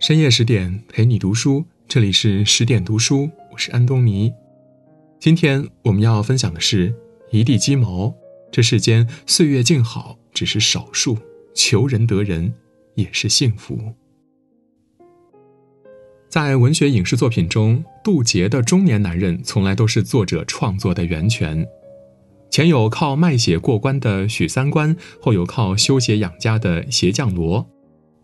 深夜十点陪你读书，这里是十点读书，我是安东尼。今天我们要分享的是一地鸡毛。这世间岁月静好只是少数，求人得人也是幸福。在文学影视作品中，渡劫的中年男人从来都是作者创作的源泉。前有靠卖血过关的许三观，后有靠修鞋养家的鞋匠罗。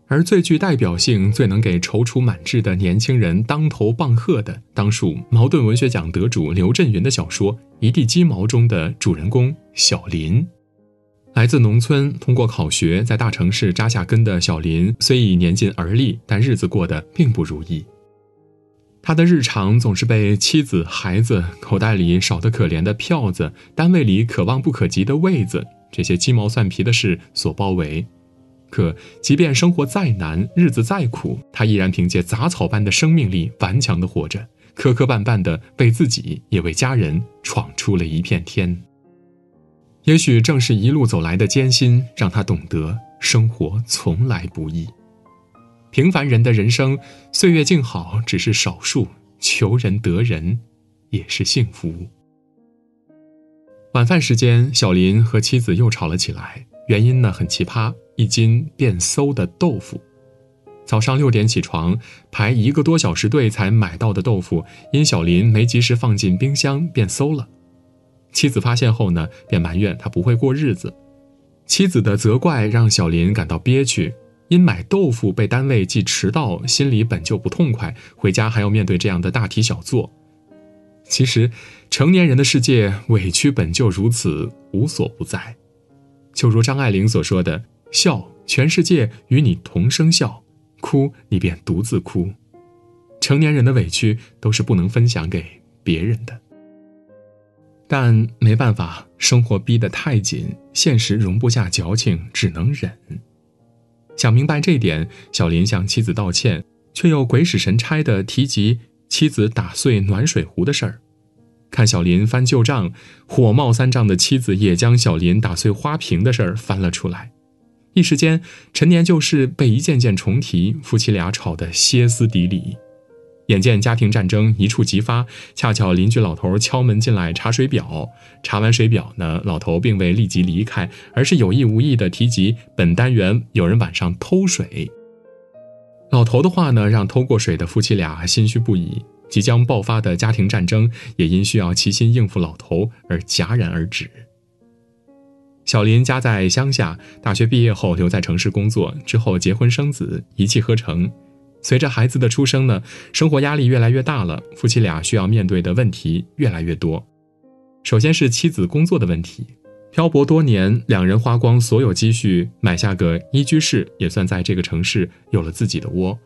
而最具代表性、最能给踌躇满志的年轻人当头棒喝的，当属茅盾文学奖得主刘震云的小说《一地鸡毛》中的主人公小林。来自农村，通过考学在大城市扎下根的小林，虽已年近而立，但日子过得并不如意。他的日常总是被妻子、孩子、口袋里少得可怜的票子、单位里可望不可及的位子这些鸡毛蒜皮的事所包围。可即便生活再难，日子再苦，他依然凭借杂草般的生命力顽强地活着，磕磕绊绊地为自己也为家人闯出了一片天。也许正是一路走来的艰辛，让他懂得生活从来不易。平凡人的人生，岁月静好只是少数，求人得人也是幸福。晚饭时间，小林和妻子又吵了起来，原因呢很奇葩。一斤变馊的豆腐，早上六点起床排一个多小时队才买到的豆腐，因小林没及时放进冰箱变馊了。妻子发现后呢，便埋怨他不会过日子。妻子的责怪让小林感到憋屈，因买豆腐被单位记迟到，心里本就不痛快，回家还要面对这样的大题小做。其实，成年人的世界委屈本就如此，无所不在。就如张爱玲所说的。笑，全世界与你同声笑；哭，你便独自哭。成年人的委屈都是不能分享给别人的，但没办法，生活逼得太紧，现实容不下矫情，只能忍。想明白这点，小林向妻子道歉，却又鬼使神差地提及妻子打碎暖水壶的事儿。看小林翻旧账，火冒三丈的妻子也将小林打碎花瓶的事儿翻了出来。一时间，陈年旧事被一件件重提，夫妻俩吵得歇斯底里。眼见家庭战争一触即发，恰巧邻居老头敲门进来查水表。查完水表呢，老头并未立即离开，而是有意无意地提及本单元有人晚上偷水。老头的话呢，让偷过水的夫妻俩心虚不已，即将爆发的家庭战争也因需要齐心应付老头而戛然而止。小林家在乡下，大学毕业后留在城市工作，之后结婚生子，一气呵成。随着孩子的出生呢，生活压力越来越大了，夫妻俩需要面对的问题越来越多。首先是妻子工作的问题，漂泊多年，两人花光所有积蓄买下个一居室，也算在这个城市有了自己的窝。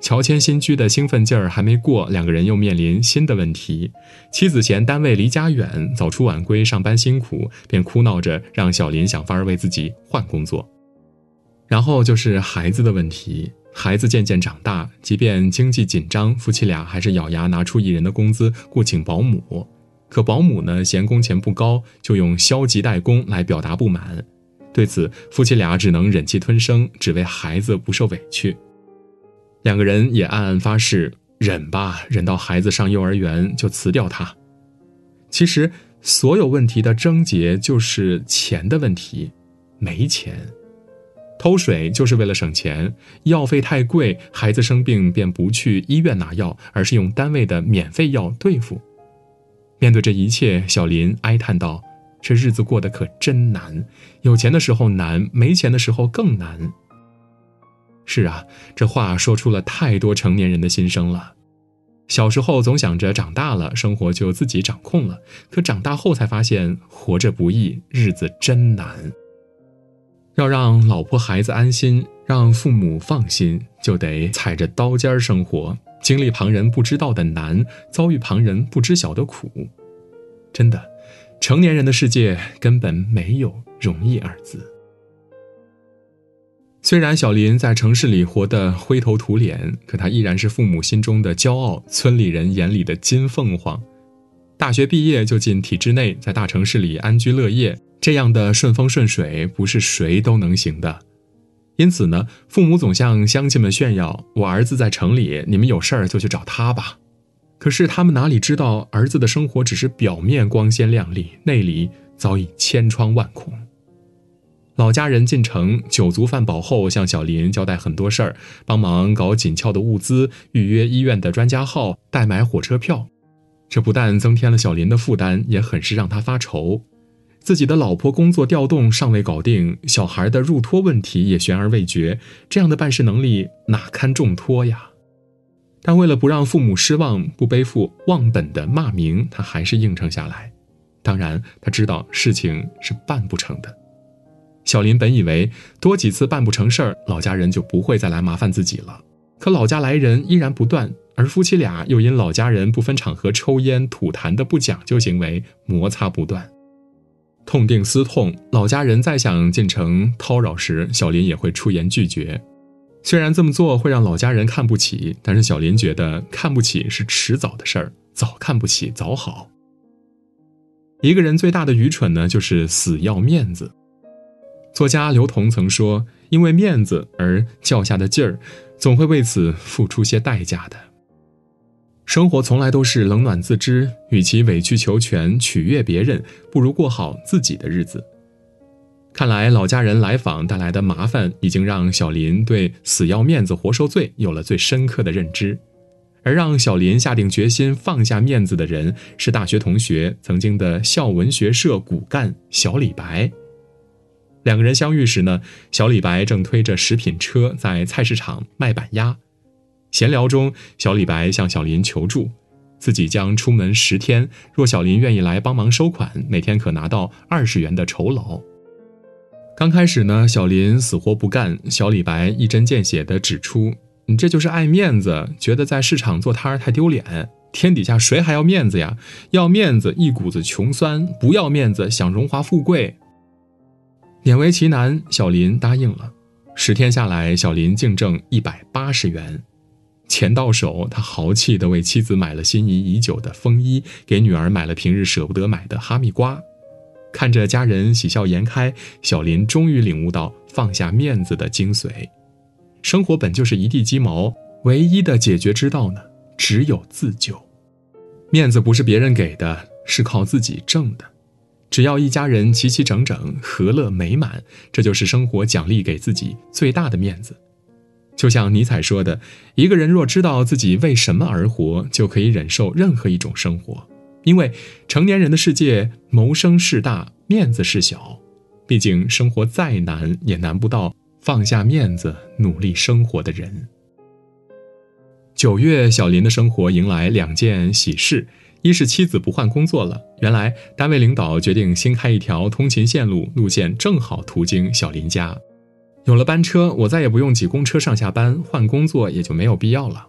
乔迁新居的兴奋劲儿还没过，两个人又面临新的问题。妻子嫌单位离家远，早出晚归，上班辛苦，便哭闹着让小林想法儿为自己换工作。然后就是孩子的问题，孩子渐渐长大，即便经济紧张，夫妻俩还是咬牙拿出一人的工资雇请保姆。可保姆呢，嫌工钱不高，就用消极怠工来表达不满。对此，夫妻俩只能忍气吞声，只为孩子不受委屈。两个人也暗暗发誓，忍吧，忍到孩子上幼儿园就辞掉他。其实，所有问题的症结就是钱的问题，没钱。偷水就是为了省钱，药费太贵，孩子生病便不去医院拿药，而是用单位的免费药对付。面对这一切，小林哀叹道：“这日子过得可真难，有钱的时候难，没钱的时候更难。”是啊，这话说出了太多成年人的心声了。小时候总想着长大了生活就自己掌控了，可长大后才发现活着不易，日子真难。要让老婆孩子安心，让父母放心，就得踩着刀尖生活，经历旁人不知道的难，遭遇旁人不知晓的苦。真的，成年人的世界根本没有容易二字。虽然小林在城市里活得灰头土脸，可他依然是父母心中的骄傲，村里人眼里的金凤凰。大学毕业就进体制内，在大城市里安居乐业，这样的顺风顺水不是谁都能行的。因此呢，父母总向乡亲们炫耀：“我儿子在城里，你们有事儿就去找他吧。”可是他们哪里知道，儿子的生活只是表面光鲜亮丽，内里早已千疮万孔。老家人进城酒足饭饱后，向小林交代很多事儿，帮忙搞紧俏的物资，预约医院的专家号，代买火车票。这不但增添了小林的负担，也很是让他发愁。自己的老婆工作调动尚未搞定，小孩的入托问题也悬而未决，这样的办事能力哪堪重托呀？但为了不让父母失望，不背负忘本的骂名，他还是应承下来。当然，他知道事情是办不成的。小林本以为多几次办不成事儿，老家人就不会再来麻烦自己了，可老家来人依然不断，而夫妻俩又因老家人不分场合抽烟吐痰的不讲究行为摩擦不断。痛定思痛，老家人再想进城叨扰时，小林也会出言拒绝。虽然这么做会让老家人看不起，但是小林觉得看不起是迟早的事儿，早看不起早好。一个人最大的愚蠢呢，就是死要面子。作家刘同曾说：“因为面子而较下的劲儿，总会为此付出些代价的。”生活从来都是冷暖自知，与其委曲求全取悦别人，不如过好自己的日子。看来老家人来访带来的麻烦，已经让小林对“死要面子活受罪”有了最深刻的认知。而让小林下定决心放下面子的人，是大学同学、曾经的校文学社骨干小李白。两个人相遇时呢，小李白正推着食品车在菜市场卖板鸭。闲聊中，小李白向小林求助，自己将出门十天，若小林愿意来帮忙收款，每天可拿到二十元的酬劳。刚开始呢，小林死活不干，小李白一针见血地指出：“你这就是爱面子，觉得在市场做摊儿太丢脸。天底下谁还要面子呀？要面子一股子穷酸，不要面子想荣华富贵。”勉为其难，小林答应了。十天下来，小林净挣一百八十元。钱到手，他豪气地为妻子买了心仪已久的风衣，给女儿买了平日舍不得买的哈密瓜。看着家人喜笑颜开，小林终于领悟到放下面子的精髓。生活本就是一地鸡毛，唯一的解决之道呢，只有自救。面子不是别人给的，是靠自己挣的。只要一家人齐齐整整、和乐美满，这就是生活奖励给自己最大的面子。就像尼采说的：“一个人若知道自己为什么而活，就可以忍受任何一种生活。因为成年人的世界，谋生事大，面子事小。毕竟生活再难，也难不到放下面子努力生活的人。”九月，小林的生活迎来两件喜事：一是妻子不换工作了，原来单位领导决定新开一条通勤线路，路线正好途经小林家。有了班车，我再也不用挤公车上下班，换工作也就没有必要了。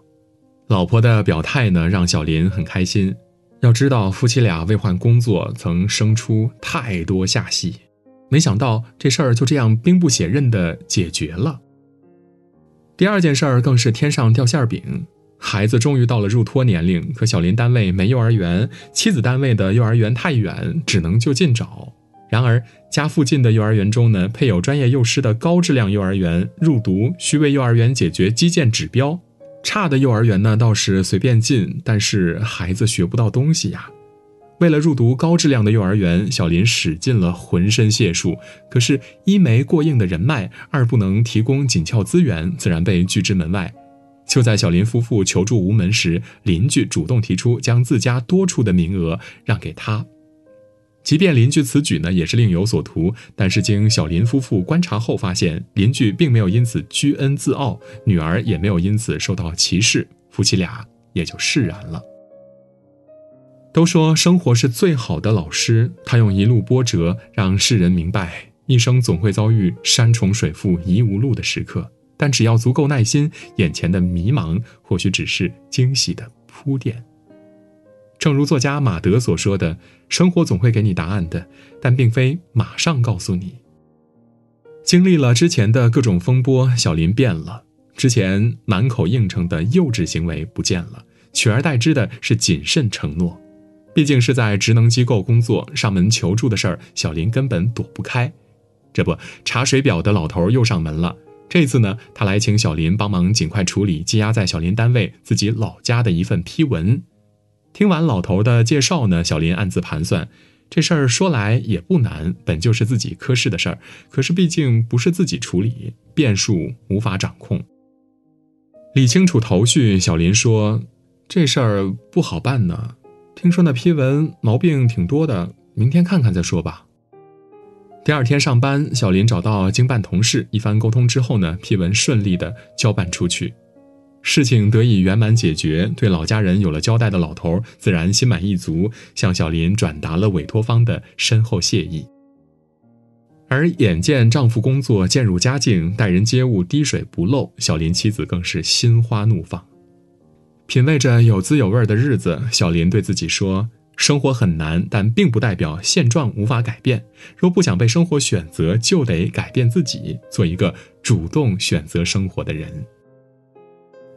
老婆的表态呢，让小林很开心。要知道，夫妻俩为换工作曾生出太多下戏，没想到这事儿就这样兵不血刃的解决了。第二件事儿更是天上掉馅饼，孩子终于到了入托年龄，可小林单位没幼儿园，妻子单位的幼儿园太远，只能就近找。然而，家附近的幼儿园中呢，配有专业幼师的高质量幼儿园，入读需为幼儿园解决基建指标；差的幼儿园呢，倒是随便进，但是孩子学不到东西呀。为了入读高质量的幼儿园，小林使尽了浑身解数，可是，一没过硬的人脉，二不能提供紧俏资源，自然被拒之门外。就在小林夫妇求助无门时，邻居主动提出将自家多出的名额让给他。即便邻居此举呢也是另有所图，但是经小林夫妇观察后发现，邻居并没有因此居恩自傲，女儿也没有因此受到歧视，夫妻俩也就释然了。都说生活是最好的老师，他用一路波折让世人明白，一生总会遭遇山重水复疑无路的时刻，但只要足够耐心，眼前的迷茫或许只是惊喜的铺垫。正如作家马德所说的：“生活总会给你答案的，但并非马上告诉你。”经历了之前的各种风波，小林变了。之前满口应承的幼稚行为不见了，取而代之的是谨慎承诺。毕竟是在职能机构工作，上门求助的事儿，小林根本躲不开。这不，查水表的老头又上门了。这次呢，他来请小林帮忙尽快处理积压在小林单位自己老家的一份批文。听完老头的介绍呢，小林暗自盘算，这事儿说来也不难，本就是自己科室的事儿，可是毕竟不是自己处理，变数无法掌控。理清楚头绪，小林说：“这事儿不好办呢，听说那批文毛病挺多的，明天看看再说吧。”第二天上班，小林找到经办同事，一番沟通之后呢，批文顺利的交办出去，事情得以圆满解决。对老家人有了交代的老头，自然心满意足，向小林转达了委托方的深厚谢意。而眼见丈夫工作渐入佳境，待人接物滴水不漏，小林妻子更是心花怒放。品味着有滋有味的日子，小林对自己说。生活很难，但并不代表现状无法改变。若不想被生活选择，就得改变自己，做一个主动选择生活的人。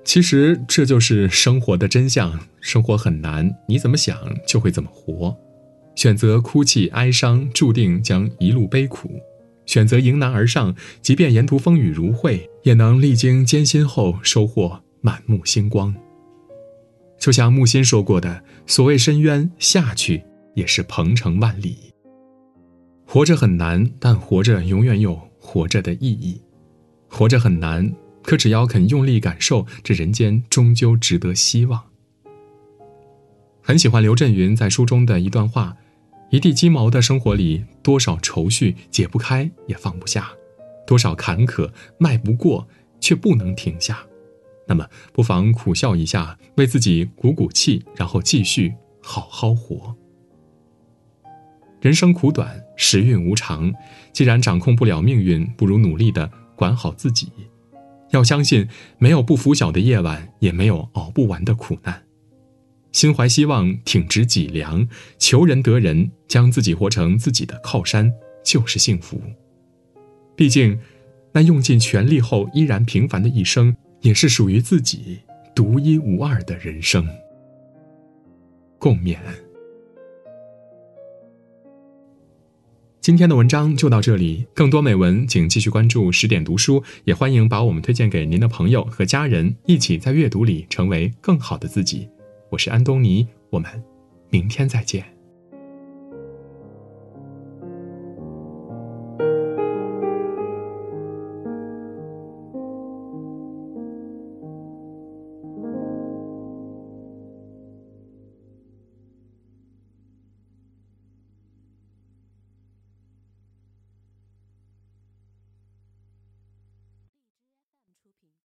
其实这就是生活的真相。生活很难，你怎么想就会怎么活。选择哭泣哀伤，注定将一路悲苦；选择迎难而上，即便沿途风雨如晦，也能历经艰辛后收获满目星光。就像木心说过的：“所谓深渊，下去也是鹏程万里。活着很难，但活着永远有活着的意义。活着很难，可只要肯用力感受，这人间终究值得希望。”很喜欢刘震云在书中的一段话：“一地鸡毛的生活里，多少愁绪解不开也放不下，多少坎坷迈不过却不能停下。”那么，不妨苦笑一下，为自己鼓鼓气，然后继续好好活。人生苦短，时运无常，既然掌控不了命运，不如努力的管好自己。要相信，没有不拂晓的夜晚，也没有熬不完的苦难。心怀希望，挺直脊梁，求人得人，将自己活成自己的靠山，就是幸福。毕竟，那用尽全力后依然平凡的一生。也是属于自己独一无二的人生。共勉。今天的文章就到这里，更多美文请继续关注十点读书，也欢迎把我们推荐给您的朋友和家人，一起在阅读里成为更好的自己。我是安东尼，我们明天再见。